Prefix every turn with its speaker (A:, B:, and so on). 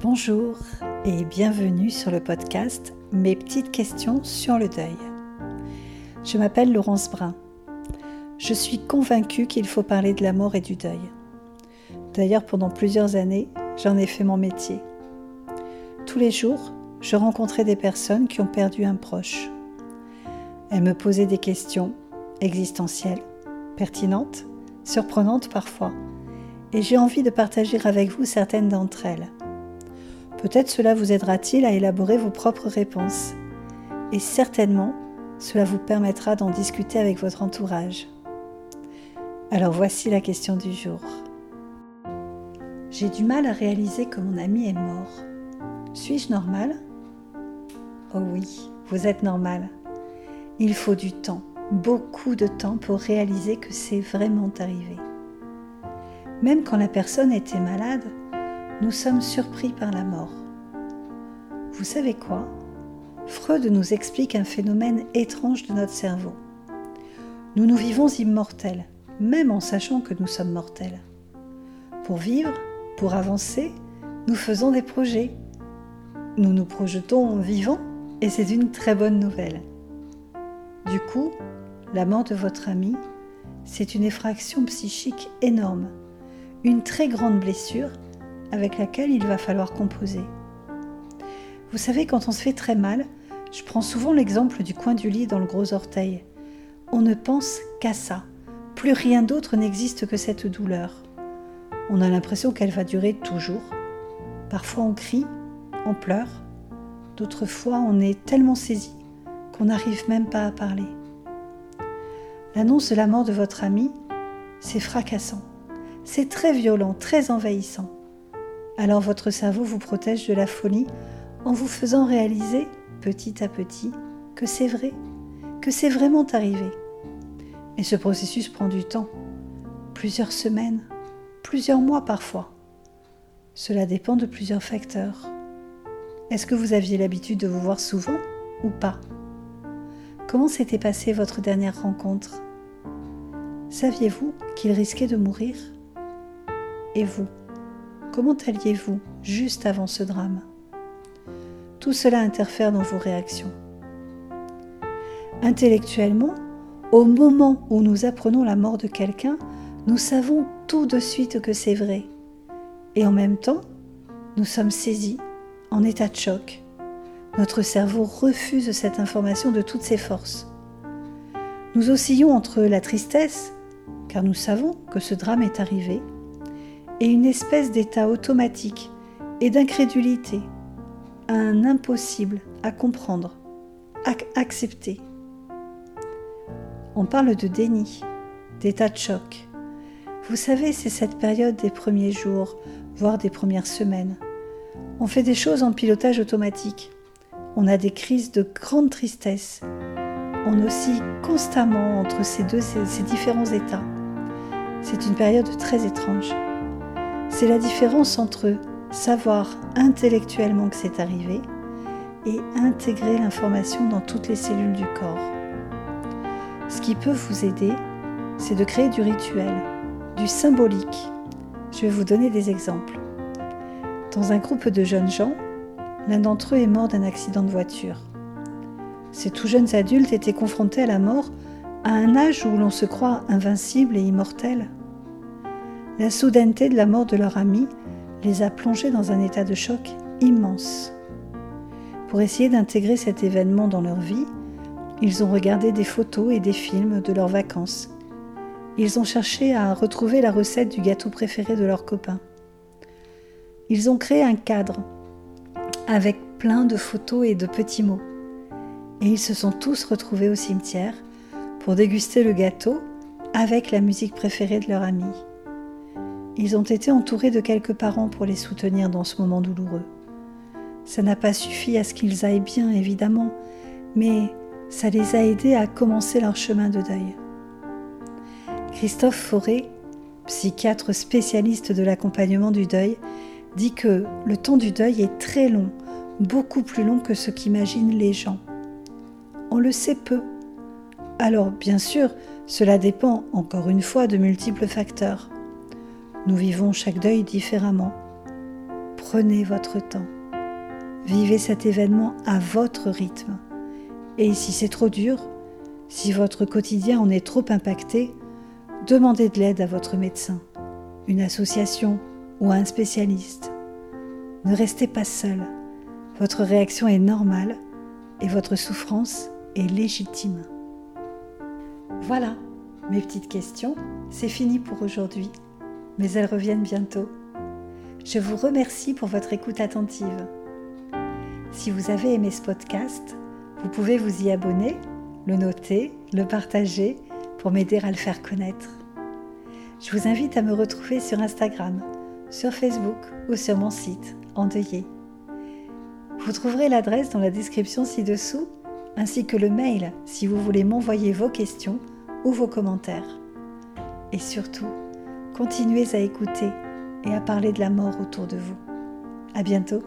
A: Bonjour et bienvenue sur le podcast Mes petites questions sur le deuil. Je m'appelle Laurence Brun. Je suis convaincue qu'il faut parler de la mort et du deuil. D'ailleurs, pendant plusieurs années, j'en ai fait mon métier. Tous les jours, je rencontrais des personnes qui ont perdu un proche. Elles me posaient des questions existentielles, pertinentes, surprenantes parfois, et j'ai envie de partager avec vous certaines d'entre elles. Peut-être cela vous aidera-t-il à élaborer vos propres réponses. Et certainement, cela vous permettra d'en discuter avec votre entourage. Alors voici la question du jour. J'ai du mal à réaliser que mon ami est mort. Suis-je normal? Oh oui, vous êtes normal. Il faut du temps, beaucoup de temps pour réaliser que c'est vraiment arrivé. Même quand la personne était malade, nous sommes surpris par la mort. Vous savez quoi? Freud nous explique un phénomène étrange de notre cerveau. Nous nous vivons immortels, même en sachant que nous sommes mortels. Pour vivre, pour avancer, nous faisons des projets. Nous nous projetons vivants et c'est une très bonne nouvelle. Du coup, la mort de votre ami, c'est une effraction psychique énorme, une très grande blessure avec laquelle il va falloir composer. Vous savez, quand on se fait très mal, je prends souvent l'exemple du coin du lit dans le gros orteil. On ne pense qu'à ça. Plus rien d'autre n'existe que cette douleur. On a l'impression qu'elle va durer toujours. Parfois on crie, on pleure. D'autres fois on est tellement saisi qu'on n'arrive même pas à parler. L'annonce de la mort de votre ami, c'est fracassant. C'est très violent, très envahissant. Alors votre cerveau vous protège de la folie en vous faisant réaliser petit à petit que c'est vrai, que c'est vraiment arrivé. Et ce processus prend du temps, plusieurs semaines, plusieurs mois parfois. Cela dépend de plusieurs facteurs. Est-ce que vous aviez l'habitude de vous voir souvent ou pas? Comment s'était passée votre dernière rencontre? Saviez-vous qu'il risquait de mourir? Et vous? Comment alliez-vous juste avant ce drame? Tout cela interfère dans vos réactions. Intellectuellement, au moment où nous apprenons la mort de quelqu'un, nous savons tout de suite que c'est vrai. Et en même temps, nous sommes saisis, en état de choc. Notre cerveau refuse cette information de toutes ses forces. Nous oscillons entre la tristesse, car nous savons que ce drame est arrivé, et une espèce d'état automatique et d'incrédulité, un impossible à comprendre, à accepter. On parle de déni, d'état de choc. Vous savez, c'est cette période des premiers jours, voire des premières semaines. On fait des choses en pilotage automatique. On a des crises de grande tristesse. On oscille constamment entre ces deux, ces différents états. C'est une période très étrange. C'est la différence entre savoir intellectuellement que c'est arrivé et intégrer l'information dans toutes les cellules du corps. Ce qui peut vous aider, c'est de créer du rituel, du symbolique. Je vais vous donner des exemples. Dans un groupe de jeunes gens, l'un d'entre eux est mort d'un accident de voiture. Ces tout jeunes adultes étaient confrontés à la mort à un âge où l'on se croit invincible et immortel. La soudaineté de la mort de leur ami les a plongés dans un état de choc immense. Pour essayer d'intégrer cet événement dans leur vie, ils ont regardé des photos et des films de leurs vacances. Ils ont cherché à retrouver la recette du gâteau préféré de leurs copains. Ils ont créé un cadre avec plein de photos et de petits mots. Et ils se sont tous retrouvés au cimetière pour déguster le gâteau avec la musique préférée de leur ami. Ils ont été entourés de quelques parents pour les soutenir dans ce moment douloureux. Ça n'a pas suffi à ce qu'ils aillent bien, évidemment, mais ça les a aidés à commencer leur chemin de deuil. Christophe Fauré, psychiatre spécialiste de l'accompagnement du deuil, dit que le temps du deuil est très long, beaucoup plus long que ce qu'imaginent les gens. On le sait peu. Alors, bien sûr, cela dépend encore une fois de multiples facteurs. Nous vivons chaque deuil différemment. Prenez votre temps. Vivez cet événement à votre rythme. Et si c'est trop dur, si votre quotidien en est trop impacté, demandez de l'aide à votre médecin, une association ou un spécialiste. Ne restez pas seul. Votre réaction est normale et votre souffrance est légitime. Voilà, mes petites questions, c'est fini pour aujourd'hui, mais elles reviennent bientôt. Je vous remercie pour votre écoute attentive. Si vous avez aimé ce podcast, vous pouvez vous y abonner, le noter, le partager pour m'aider à le faire connaître. Je vous invite à me retrouver sur Instagram, sur Facebook ou sur mon site Endeuillé. Vous trouverez l'adresse dans la description ci-dessous, ainsi que le mail si vous voulez m'envoyer vos questions ou vos commentaires. Et surtout, continuez à écouter et à parler de la mort autour de vous. À bientôt!